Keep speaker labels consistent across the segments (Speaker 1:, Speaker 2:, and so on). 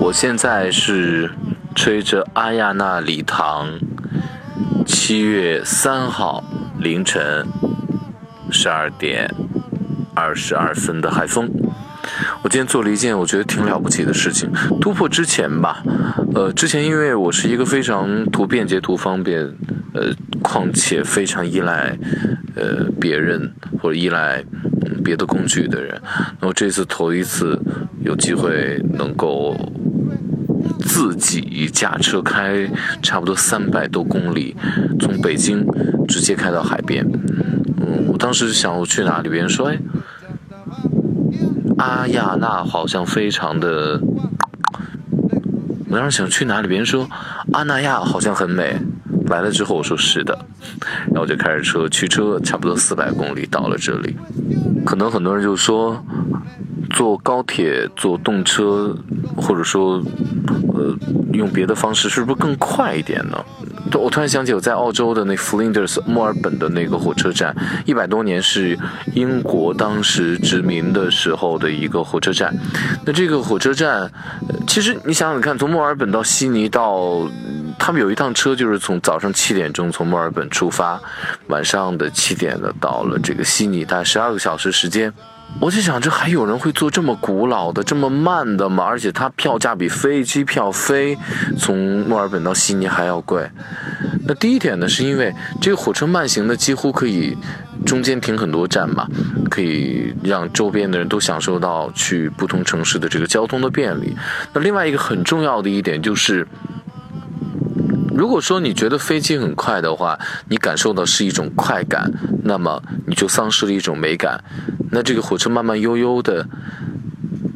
Speaker 1: 我现在是吹着阿亚纳礼堂七月三号凌晨十二点二十二分的海风。我今天做了一件我觉得挺了不起的事情，突破之前吧。呃，之前因为我是一个非常图便捷、图方便，呃，况且非常依赖呃别人或者依赖别的工具的人。那我这次头一次有机会能够自己驾车开差不多三百多公里，从北京直接开到海边。嗯，我当时想我去哪里，别人说哎。阿亚那好像非常的，我当时想去哪里，别人说阿那亚好像很美，来了之后我说是的，然后我就开着车驱车，差不多四百公里到了这里。可能很多人就说，坐高铁、坐动车，或者说，呃，用别的方式，是不是更快一点呢？我突然想起我在澳洲的那 Flinders 墨尔本的那个火车站，一百多年是英国当时殖民的时候的一个火车站。那这个火车站，其实你想想看，从墨尔本到悉尼到，他们有一趟车就是从早上七点钟从墨尔本出发，晚上的七点呢到了这个悉尼，大概十二个小时时间。我就想，这还有人会坐这么古老的、这么慢的吗？而且它票价比飞机票飞从墨尔本到悉尼还要贵。那第一点呢，是因为这个火车慢行的几乎可以中间停很多站嘛，可以让周边的人都享受到去不同城市的这个交通的便利。那另外一个很重要的一点就是。如果说你觉得飞机很快的话，你感受到是一种快感，那么你就丧失了一种美感。那这个火车慢慢悠悠的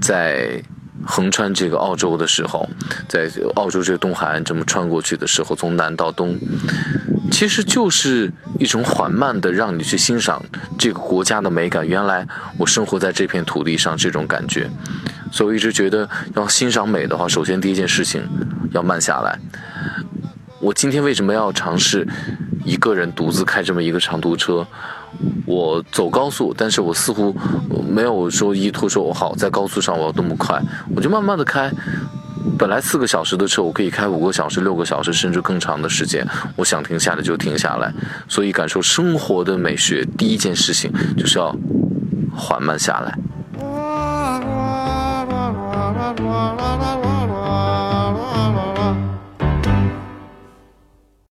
Speaker 1: 在横穿这个澳洲的时候，在澳洲这个东海岸这么穿过去的时候，从南到东，其实就是一种缓慢的让你去欣赏这个国家的美感。原来我生活在这片土地上，这种感觉。所以我一直觉得，要欣赏美的话，首先第一件事情要慢下来。我今天为什么要尝试一个人独自开这么一个长途车？我走高速，但是我似乎没有说意图说我好在高速上我要那么快，我就慢慢的开。本来四个小时的车，我可以开五个小时、六个小时，甚至更长的时间。我想停下来就停下来。所以感受生活的美学，第一件事情就是要缓慢下来。